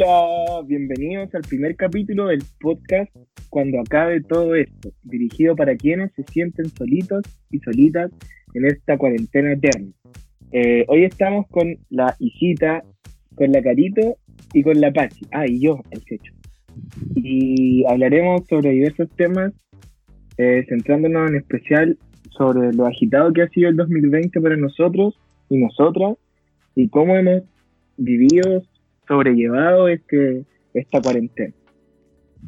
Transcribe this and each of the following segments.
Hola, bienvenidos al primer capítulo del podcast Cuando acabe todo esto, dirigido para quienes se sienten solitos y solitas en esta cuarentena eterna. Eh, hoy estamos con la hijita, con la Carito y con la Pachi. Ah, y yo, el Checho. Y hablaremos sobre diversos temas, eh, centrándonos en especial sobre lo agitado que ha sido el 2020 para nosotros y nosotras y cómo hemos vivido, sobrellevado este, esta cuarentena.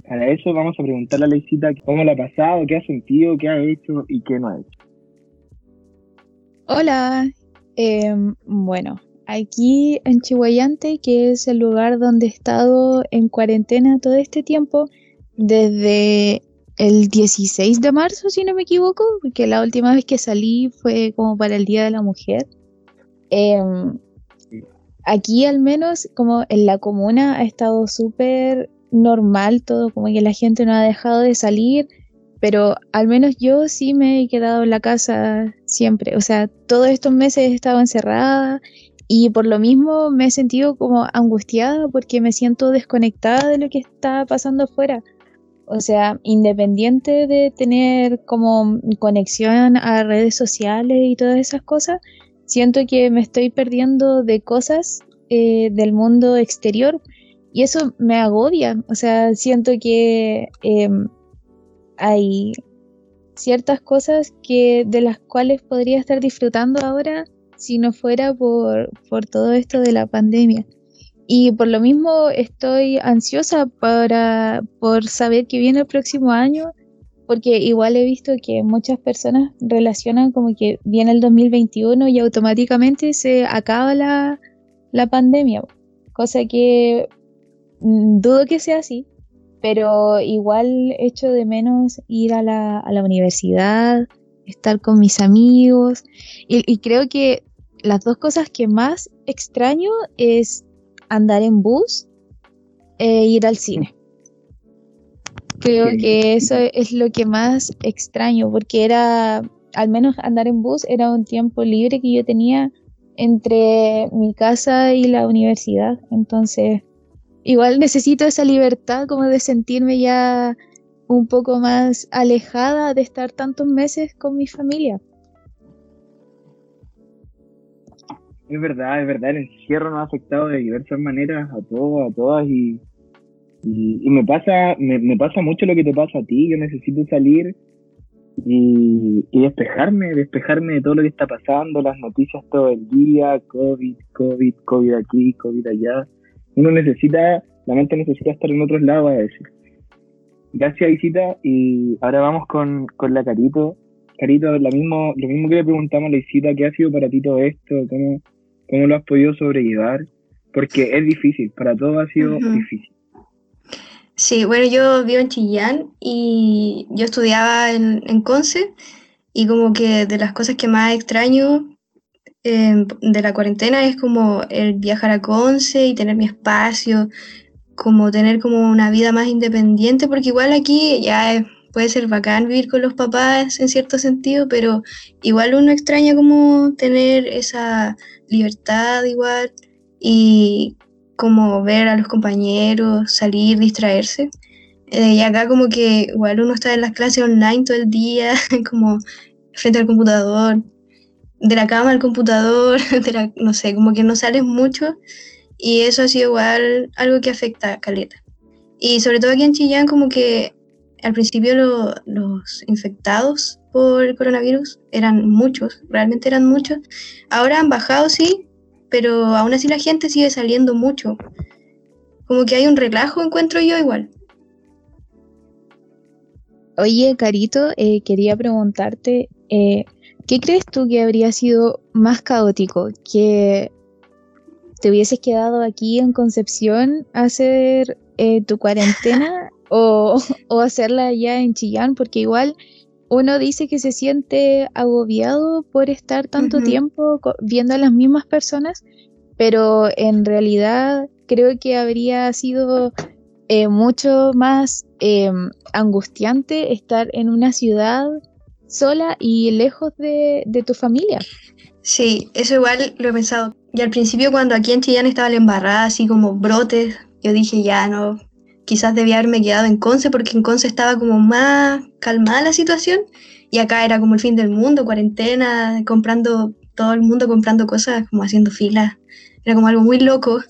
Para eso vamos a preguntarle a la Isita cómo la ha pasado, qué ha sentido, qué ha hecho y qué no ha hecho. Hola, em, bueno, aquí en Chihuayante, que es el lugar donde he estado en cuarentena todo este tiempo, desde el 16 de marzo, si no me equivoco, porque la última vez que salí fue como para el Día de la Mujer. Em, aquí al menos como en la comuna ha estado súper normal todo, como que la gente no ha dejado de salir, pero al menos yo sí me he quedado en la casa siempre, o sea, todos estos meses he estado encerrada y por lo mismo me he sentido como angustiada porque me siento desconectada de lo que está pasando afuera. O sea, independiente de tener como conexión a redes sociales y todas esas cosas, siento que me estoy perdiendo de cosas eh, del mundo exterior y eso me agobia, o sea, siento que em, hay ciertas cosas que de las cuales podría estar disfrutando ahora si no fuera por, por todo esto de la pandemia. Y por lo mismo estoy ansiosa para, por saber qué viene el próximo año porque igual he visto que muchas personas relacionan como que viene el 2021 y automáticamente se acaba la, pandemia, cosa que mm, dudo que sea así, pero igual echo de menos ir a la, universidad, estar con mis amigos y, creo que las dos cosas que más extraño es andar en bus e ir al cine. Creo que eso es lo que más extraño, porque era, al menos andar en bus era un tiempo libre que yo tenía entre mi casa y la universidad. Entonces, igual necesito esa libertad como de sentirme ya un poco más alejada de estar tantos meses con mi familia. Es verdad, es verdad, el encierro nos ha afectado de diversas maneras a todos, a todas y y, me pasa me, pasa mucho lo que te pasa a ti, yo necesito salir y, despejarme, despejarme de todo lo que está pasando, las noticias todo el día, COVID, COVID, COVID aquí, COVID allá. Uno necesita, la mente necesita estar en otros lados a decir. Gracias, Visita, y ahora vamos con, con la Carito. Carito, lo mismo, lo mismo que le preguntamos a la Isita, ¿qué ha sido para ti todo esto? ¿Cómo, cómo lo has podido sobrellevar? Porque es difícil, para todos ha sido difícil. Sí, bueno, yo vivo en Chillán y yo estudiaba en, en Conce y como que de las cosas que más extraño em, de la cuarentena es como el viajar a Conce y tener mi espacio, como tener como una vida más independiente, porque igual aquí ya puede ser bacán vivir con los papás en cierto sentido, pero igual uno extraña como tener esa libertad igual y como ver a los compañeros, salir, distraerse. Eh, y acá como que igual uno está en las clases online todo el día, como frente al computador, de la cama al computador, no sé, como que no sales mucho y eso ha sido igual algo que afecta a Caleta. Y sobre todo aquí en Chillán como que al principio los infectados por el coronavirus eran muchos, realmente eran muchos. Ahora han bajado, sí, pero aún así la gente sigue saliendo mucho. Como que hay un relajo, encuentro yo igual. Oye, Carito, eh, quería preguntarte, eh, ¿qué crees tú que habría sido más caótico? ¿Que te hubieses quedado aquí en Concepción a hacer eh, tu cuarentena o, o hacerla allá en Chillán? Porque igual uno dice que se siente agobiado por estar tanto tiempo viendo a las mismas personas, pero en realidad creo que habría sido eh, mucho más em, angustiante estar en una ciudad sola y lejos de, tu familia. Sí, eso igual lo he pensado. Y al principio cuando aquí en Chillán estaba la embarrada, así como brotes yo dije, ya no, quizás debía haberme quedado en Conce porque en Conce estaba como más calmada la situación y acá era como el fin del mundo, cuarentena, comprando, todo el mundo comprando cosas, como haciendo filas, era como algo muy loco.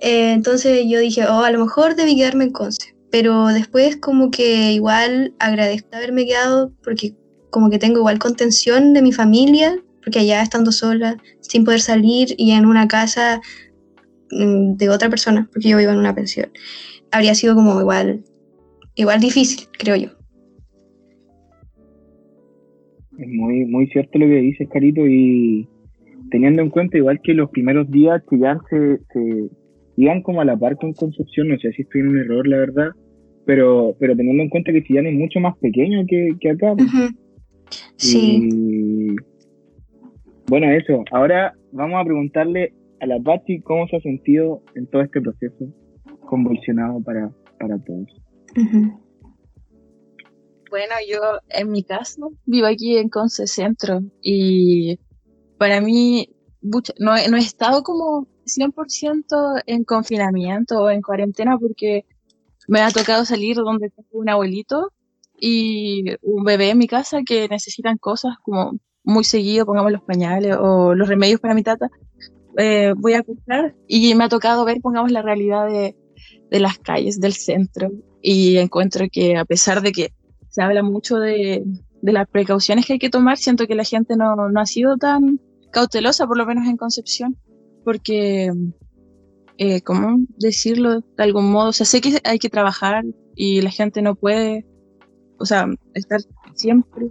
Eh, entonces yo dije, oh, a lo mejor debí quedarme en Conce, pero después como que igual agradezco haberme quedado porque como que tengo igual contención de mi familia, porque allá estando sola, sin poder salir y en una casa mm, de otra persona, porque yo vivo en una pensión, habría sido como igual, igual difícil, creo yo. Es muy, muy cierto lo que dices, Carito, y teniendo en cuenta igual que los primeros días que ya se, se iban como a la par con Concepción, no sé si estoy en un error, la verdad, pero, pero teniendo en cuenta que Chillán es mucho más pequeño que, que acá. Sí. Y, bueno, eso. Ahora vamos a preguntarle a la Pachi cómo se ha sentido en todo este proceso convulsionado para, para todos. Bueno, yo en mi caso vivo aquí en Conce Centro y para mí no, he- no he estado como 100% en confinamiento o en cuarentena porque me ha tocado salir donde tengo un abuelito y un bebé en mi casa que necesitan cosas como muy seguido, pongamos los pañales o los remedios para mi tata. eh, voy a comprar y me ha tocado ver, pongamos, la realidad de, de las calles del centro y encuentro que a pesar de que se habla mucho de, de las precauciones que hay que tomar, siento que la gente no, no ha sido tan cautelosa, por lo menos en Concepción, porque, eh, ¿cómo decirlo de algún modo? O sea, sé que hay que trabajar y la gente no puede, o sea, estar siempre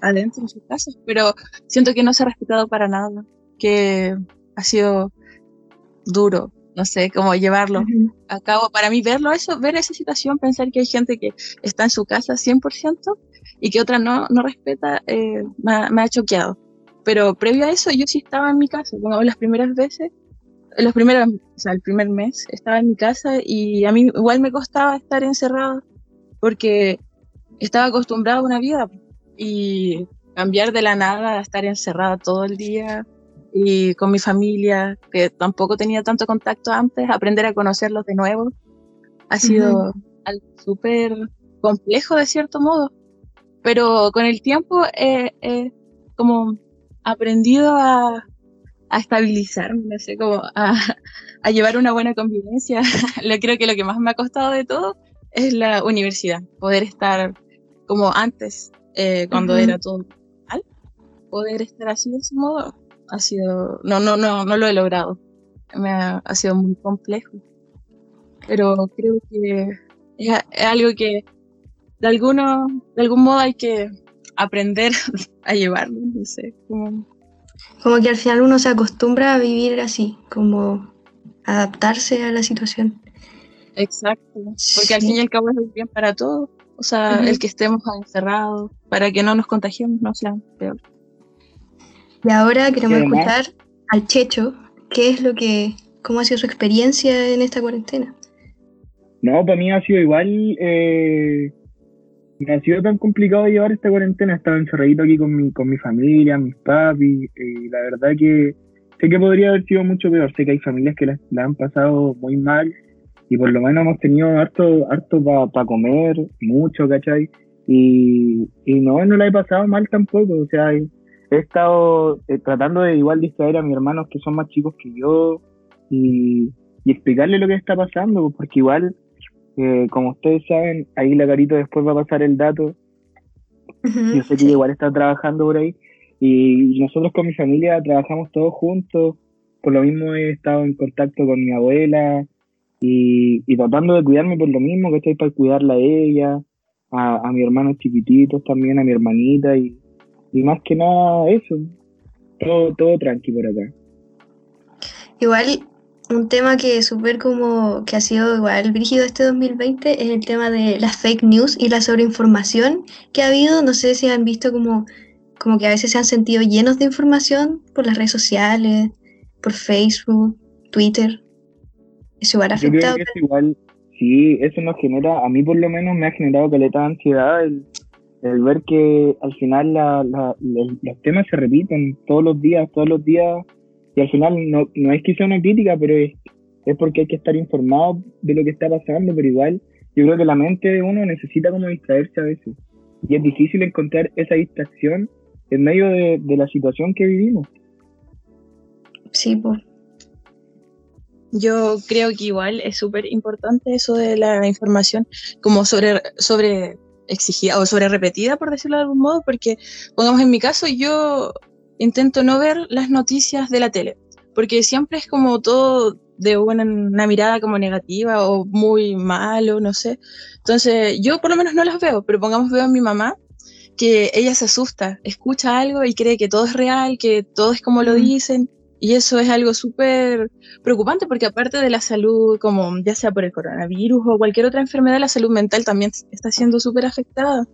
adentro en sus casas, pero siento que no se ha respetado para nada, que ha sido duro, no sé cómo llevarlo a cabo. Para mí verlo eso, ver esa situación, pensar que hay gente que está en su casa 100% y que otra no, no respeta, eh, me, ha, me ha choqueado. Pero previo a eso yo sí estaba en mi casa, pongamos las primeras veces, los primeros, o sea, el primer mes estaba en mi casa y a mí igual me costaba estar encerrada porque estaba acostumbrada a una vida y cambiar de la nada a estar encerrada todo el día y con mi familia, que tampoco tenía tanto contacto antes, aprender a conocerlos de nuevo, ha sido algo súper complejo de cierto modo, pero con el tiempo he he como aprendido a, a estabilizarme, no sé, como a, a llevar una buena convivencia. Lo creo que lo que más me ha costado de todo es la universidad, poder estar como antes, eh, cuando Ujú. era todo normal, poder estar así de ese modo ha sido, no, no, no, no lo he logrado. Me ha, ha sido muy complejo. Pero creo que es, algo que de alguno, de algún modo hay que aprender a llevarlo, no sé, como Como que al final uno se acostumbra a vivir así, como adaptarse a la situación. exacto, porque al fin y al cabo es bien para todos, o sea, el que estemos encerrados, para que no nos contagiemos, no sea peor. Y ahora queremos además- escuchar al Checho, qué es lo que, cómo ha sido su experiencia en esta cuarentena. No, para mí ha sido igual, eh, no ha sido tan complicado llevar esta cuarentena. Estaba encerradito aquí con mi, con mi familia, mis papis, y la verdad que sé que podría haber sido mucho peor. Sé que hay familias que la, la han pasado muy mal y por lo menos hemos tenido harto, harto para comer, mucho, ¿cachai? Y, y no, no la he pasado mal tampoco. O sea, he, estado eh, tratando de igual distraer a mis hermanos que son más chicos que yo y, y explicarle lo que está pasando, pues, porque igual eh, como ustedes saben, ahí la carito después va a pasar el dato. Yo sé que Sí. igual está trabajando por ahí. Y nosotros con mi familia trabajamos todos juntos. Por lo mismo he estado en contacto con mi abuela y, y tratando de cuidarme por lo mismo, que estoy para cuidarla a ella, a, a mis hermanos chiquititos también, a mi hermanita y, y más que nada eso. Todo, todo tranqui por acá. Igual un tema que súper como que ha sido igual brígido este 2020 es el tema de las fake news y la sobreinformación que ha habido. No sé si han visto como, como que a veces se han sentido llenos de información por las redes sociales, por Facebook, Twitter. Eso igual ha Yo creo afectado. que es igual, sí, eso nos genera, a mí por lo menos me ha generado caleta de ansiedad el, el ver que al final la, la- los, temas se repiten todos los días, todos los días, y al final no, no es que sea una crítica, pero es, es porque hay que estar informado de lo que está pasando, pero igual yo creo que la mente de uno necesita como distraerse a veces. Y es difícil encontrar esa distracción en medio de, de la situación que vivimos. Sí, pues. Yo creo que igual es súper importante eso de la información como sobre, sobre exigida o sobre repetida, por decirlo de algún modo, porque, pongamos en mi caso, yo intento no ver las noticias de la tele, porque siempre es como todo de una, una, mirada como negativa o muy malo, no sé. Entonces, yo por lo menos no las veo, pero pongamos veo a mi mamá que ella se asusta, escucha algo y cree que todo es real, que todo es como lo dicen, y eso es algo súper preocupante porque aparte de la salud, como ya sea por el coronavirus o cualquier otra enfermedad, la salud mental también está siendo súper afectada.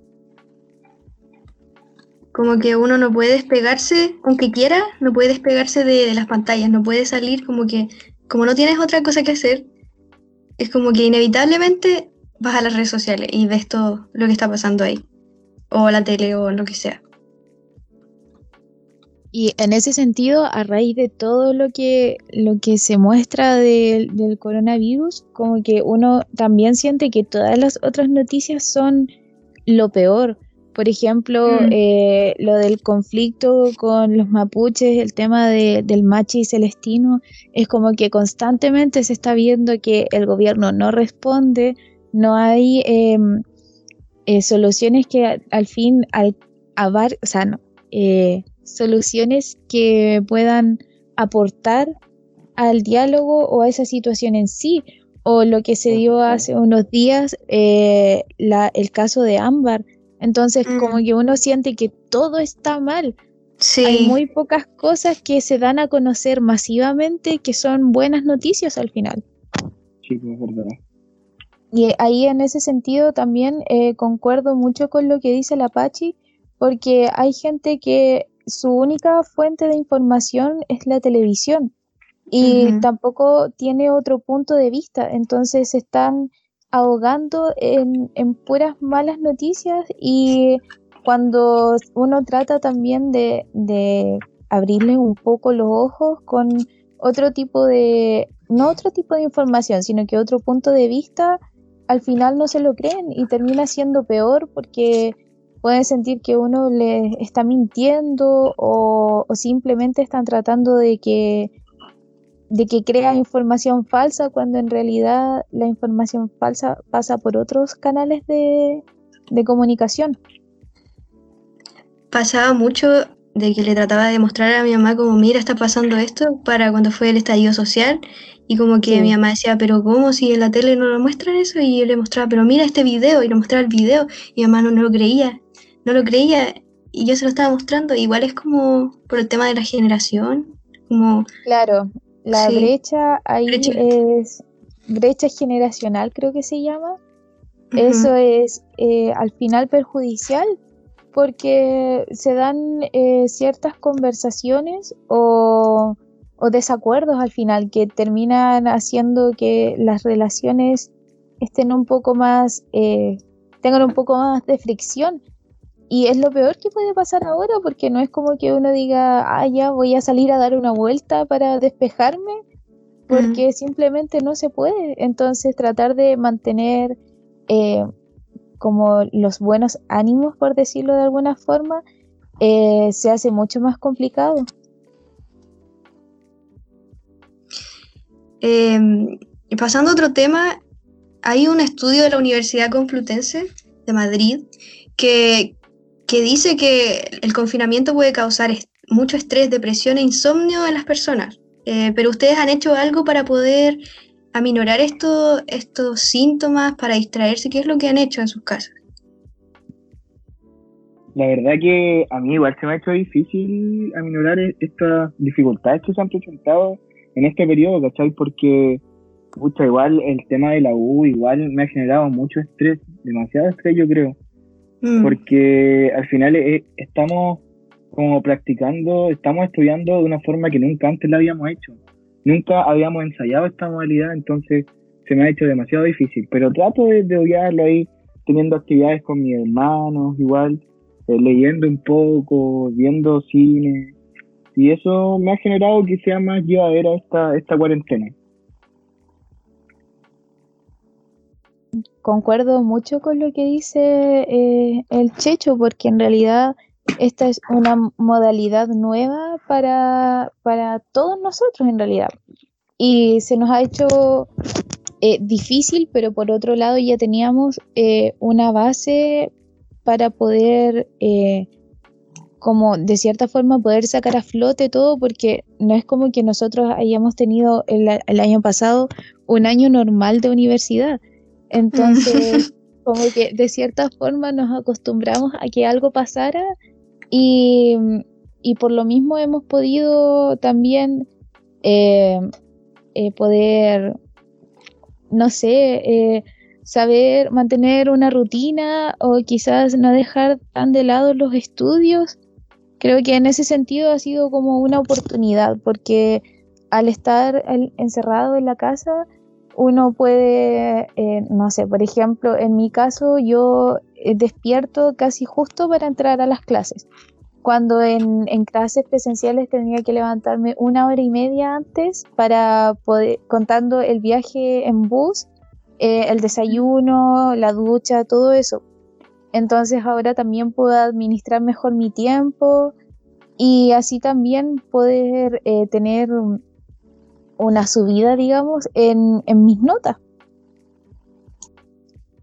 Como que uno no puede despegarse, aunque quiera, no puede despegarse de, de las pantallas, no puede salir como que, como no tienes otra cosa que hacer, es como que inevitablemente vas a las redes sociales y ves todo lo que está pasando ahí, o la tele o lo que sea. Y en ese sentido, a raíz de todo lo que, lo que se muestra del coronavirus, como que uno también siente que todas las otras noticias son lo peor. Por ejemplo, mm. eh, lo del conflicto con los mapuches, el tema de, del machi celestino, es como que constantemente se está viendo que el gobierno no responde, no hay em, eh, soluciones que al, fin, al, abar, o sea, no, eh, soluciones que puedan aportar al diálogo o a esa situación en sí, o lo que se dio hace unos días, eh, la, el caso de Ámbar. Entonces, mm. como que uno siente que todo está mal. Hay muy pocas cosas que se dan a conocer masivamente que son buenas noticias al final. Sí, es verdad. Y ahí en ese sentido también eh, concuerdo mucho con lo que dice la Apache, porque hay gente que su única fuente de información es la televisión y tampoco tiene otro punto de vista, entonces se están ahogando en, puras malas noticias y cuando uno trata también de, de abrirle un poco los ojos con otro tipo de, no otro tipo de información, sino que otro punto de vista, al final no se lo creen y termina siendo peor porque pueden sentir que uno les está mintiendo o, simplemente están tratando de que de que crea información falsa cuando en realidad la información falsa pasa por otros canales de, de comunicación. Pasaba mucho de que le trataba de mostrar a mi mamá como, mira, está pasando esto para cuando fue el estallido social. Y como que mi mamá decía, pero ¿cómo si en la tele no lo muestran eso? Y yo le mostraba, pero mira este video, y le mostraba el video, y mi mamá no, no lo creía no lo creía y yo se lo estaba mostrando. Igual es como por el tema de la generación. Como, claro, la brecha ahí es brecha generacional, creo que se llama. Eso es eh, al final perjudicial porque se dan eh, ciertas conversaciones o, o, desacuerdos al final que terminan haciendo que las relaciones estén un poco más, eh, tengan un poco más de fricción y es lo peor que puede pasar ahora porque no es como que uno diga, ah, ya voy a salir a dar una vuelta para despejarme, porque simplemente no se puede. Entonces tratar de mantener eh, como los buenos ánimos, por decirlo de alguna forma, eh, se hace mucho más complicado. Y pasando a otro tema, hay un estudio de la Universidad Complutense de Madrid que, que dice que el confinamiento puede causar mucho estrés, depresión e insomnio en las personas. Eh, pero ustedes han hecho algo para poder aminorar esto, estos síntomas, para distraerse. ¿Qué es lo que han hecho en sus casas? La verdad que a mí igual se me ha hecho difícil aminorar e-, estas dificultades que se han presentado en este periodo, ¿cachai? Porque, pucha, igual el tema de la U igual me ha generado mucho estrés, demasiado estrés yo creo. Mm. porque al final eh, estamos como practicando, estamos estudiando de una forma que nunca antes la habíamos hecho. Nunca habíamos ensayado esta modalidad, entonces se me ha hecho demasiado difícil. Pero trato de, de ahí, teniendo actividades con mis hermanos, igual, eh, leyendo un poco, viendo cine. Y eso me ha generado que sea más llevadera esta, esta cuarentena. Concuerdo mucho con lo que dice eh, el Checho, porque en realidad esta es una modalidad nueva para, para todos nosotros en realidad. Y se nos ha hecho eh, difícil, pero por otro lado ya teníamos eh, una base para poder, eh, como de cierta forma, poder sacar a flote todo, porque no es como que nosotros hayamos tenido el, el año pasado un año normal de universidad. Entonces, como que de cierta forma nos acostumbramos a que algo pasara y, y por lo mismo hemos podido también eh, eh, poder, no sé, eh, saber mantener una rutina o quizás no dejar tan de lado los estudios. Creo que en ese sentido ha sido como una oportunidad porque al estar encerrado en la casa uno puede, eh, no sé, por ejemplo, en mi caso yo eh, despierto casi justo para entrar a las clases. Cuando en, clases presenciales tenía que levantarme una hora y media antes para poder, contando el viaje en bus, eh, el desayuno, la ducha, todo eso. Entonces ahora también puedo administrar mejor mi tiempo y así también poder tener una subida, digamos, en, en mis notas.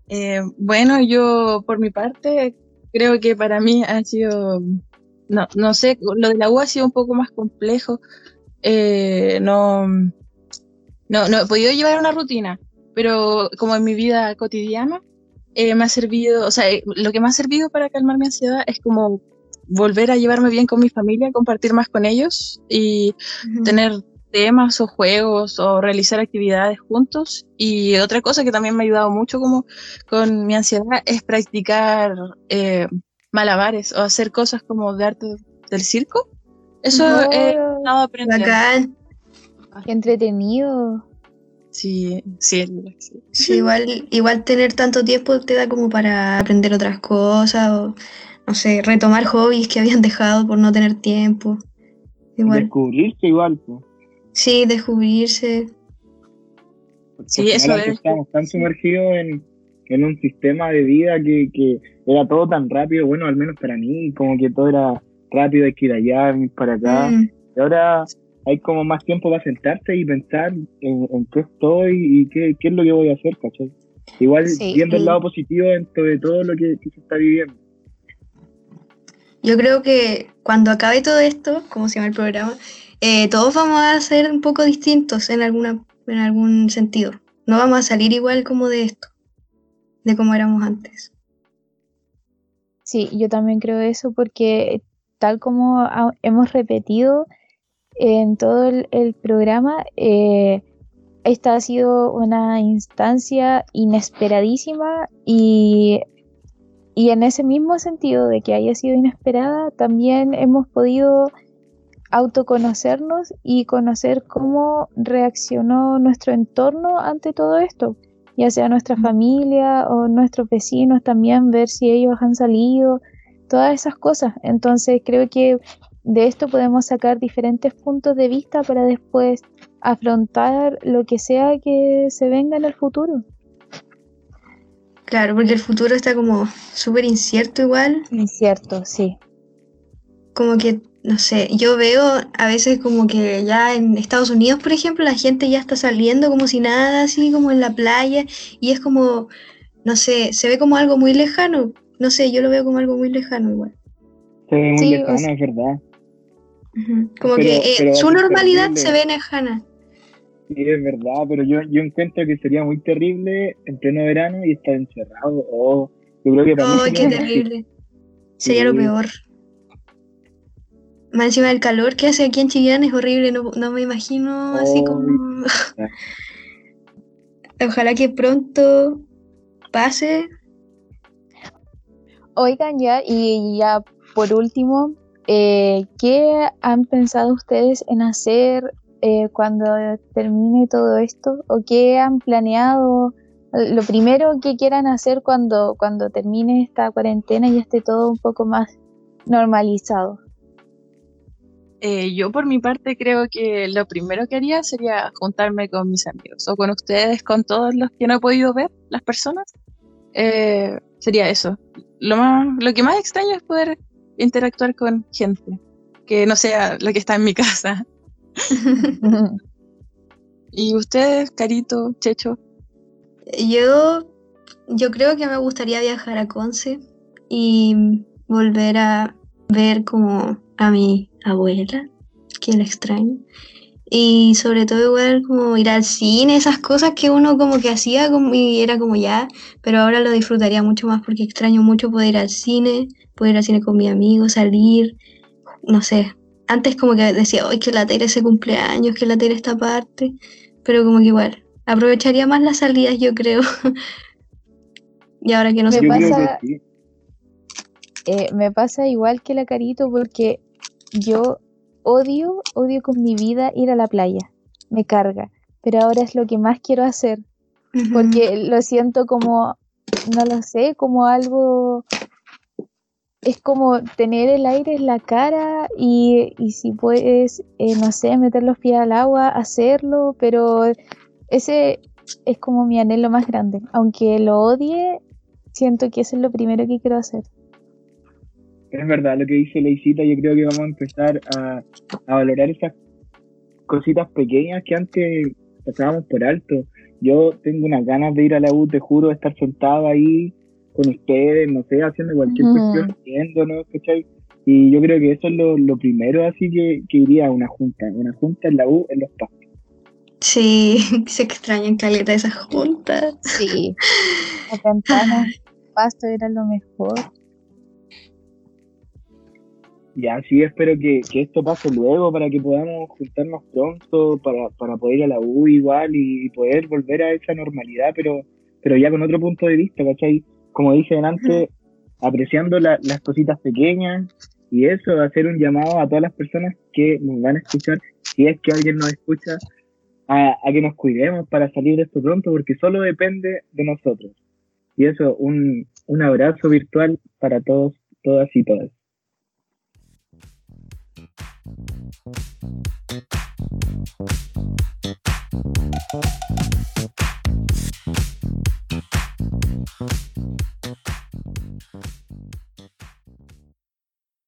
Eh, bueno, yo por mi parte creo que para mí ha sido, no, no sé, lo de la U ha sido un poco más complejo. Eh, no, no, no he podido llevar una rutina, pero como en mi vida cotidiana eh, me ha servido, o sea, lo que me ha servido para calmar mi ansiedad es como volver a llevarme bien con mi familia, compartir más con ellos y uh -huh. tener temas o juegos o realizar actividades juntos. Y otra cosa que también me ha ayudado mucho como con mi ansiedad es practicar eh, malabares o hacer cosas como de arte del circo. Eso Oh, he estado aprendiendo. Bacán. Qué entretenido. Sí, sí, sí. Sí, igual, igual tener tanto tiempo te da como para aprender otras cosas o, no sé, retomar hobbies que habían dejado por no tener tiempo. Igual. Descubrirse igual. pues. Sí, descubrirse. Sí, eso es. Estábamos tan sumergidos en, en un sistema de vida que, que era todo tan rápido, bueno, al menos para mí, como que todo era rápido, hay que ir allá, ir para acá. Mm, Y ahora hay como más tiempo para sentarse y pensar en, en qué estoy y qué, qué es lo que voy a hacer, ¿cachai? Igual Sí, viendo el y- lado positivo dentro de todo lo que, que se está viviendo. Yo creo que cuando acabe todo esto, como se llama el programa, eh, todos vamos a ser un poco distintos en alguna, en algún sentido. No vamos a salir igual como de esto, de como éramos antes. Sí, yo también creo eso porque tal como hemos repetido en todo el, el programa, eh, esta ha sido una instancia inesperadísima y, y en ese mismo sentido de que haya sido inesperada, también hemos podido autoconocernos y conocer cómo reaccionó nuestro entorno ante todo esto, ya sea nuestra familia o nuestros vecinos también, ver si ellos han salido, todas esas cosas. Entonces creo que de esto podemos sacar diferentes puntos de vista para después afrontar lo que sea que se venga en el futuro. Claro, porque el futuro está como súper incierto igual. Incierto, sí. Como que, no sé, yo veo a veces como que ya en Estados Unidos, por ejemplo, la gente ya está saliendo como si nada, así como en la playa, y es como, no sé, se ve como algo muy lejano. No sé, yo lo veo como algo muy lejano igual. Se ve muy Sí, o lejano, sea- es verdad. Como Pero- que eh, pero su normalidad terrible. se ve lejana. Sí, es verdad, pero yo, yo encuentro que sería muy terrible en pleno verano y estar encerrado. Oh, yo creo que para mí ¡Ay, sería qué terrible! Sería lo peor. Más encima del calor que hace aquí en Chillán es horrible, no, no me imagino así Ay. como... Ojalá que pronto pase. Oigan ya, y ya por último, eh, ¿qué han pensado ustedes en hacer eh, cuando termine todo esto? ¿O qué han planeado? Lo primero que quieran hacer cuando, cuando termine esta cuarentena y esté todo un poco más normalizado. Eh, yo por mi parte creo que lo primero que haría sería juntarme con mis amigos o con ustedes, con todos los que no he podido ver, las personas. eh, sería eso. Lo, más, lo que más extraño es poder interactuar con gente, que no sea la que está en mi casa. ¿Y ustedes, Carito, Checho? Yo, yo creo que me gustaría viajar a Conce y volver a ver como a mi abuela, que la extraño. Y sobre todo igual como ir al cine, esas cosas que uno como que hacía como, y era como ya, pero ahora lo disfrutaría mucho más porque extraño mucho poder ir al cine, poder ir al cine con mi amigo, salir, no sé. Antes como que decía, hoy que la tele ese cumpleaños, que la tele esta parte, pero como que igual, aprovecharía más las salidas yo creo. y ahora que no se pasa... Eh, me pasa igual que la Carito porque yo odio, odio con mi vida ir a la playa. Me carga. Pero ahora es lo que más quiero hacer. Porque lo siento como, no lo sé, como algo... Es como tener el aire en la cara y, y si puedes, eh, no sé, meter los pies al agua, hacerlo, pero ese es como mi anhelo más grande. Aunque lo odie, siento que eso es lo primero que quiero hacer es verdad lo que dice Leisita, yo creo que vamos a empezar a, valorar esas cositas pequeñas que antes pasábamos por alto. Yo tengo unas ganas de ir a la U, te juro, de estar sentado ahí con ustedes, no sé, haciendo cualquier cuestión, viéndonos, ¿cachai? Y yo creo que eso es lo, primero, así que, que, iría a una junta, una junta en la U, en los pastos. Sí, se extrañan caleta esas juntas. Sí, la ventana, pasto era lo mejor. Ya, sí, espero que, esto pase luego para que podamos juntarnos pronto, para, para poder ir a la U igual y, poder volver a esa normalidad, pero, pero ya con otro punto de vista, ¿cachai? Como dije antes, apreciando las cositas pequeñas y eso, hacer un llamado a todas las personas que nos van a escuchar, si es que alguien nos escucha, a, a que nos cuidemos para salir de esto pronto, porque solo depende de nosotros. Y eso, un, un abrazo virtual para todos, todas y todas. Thank you.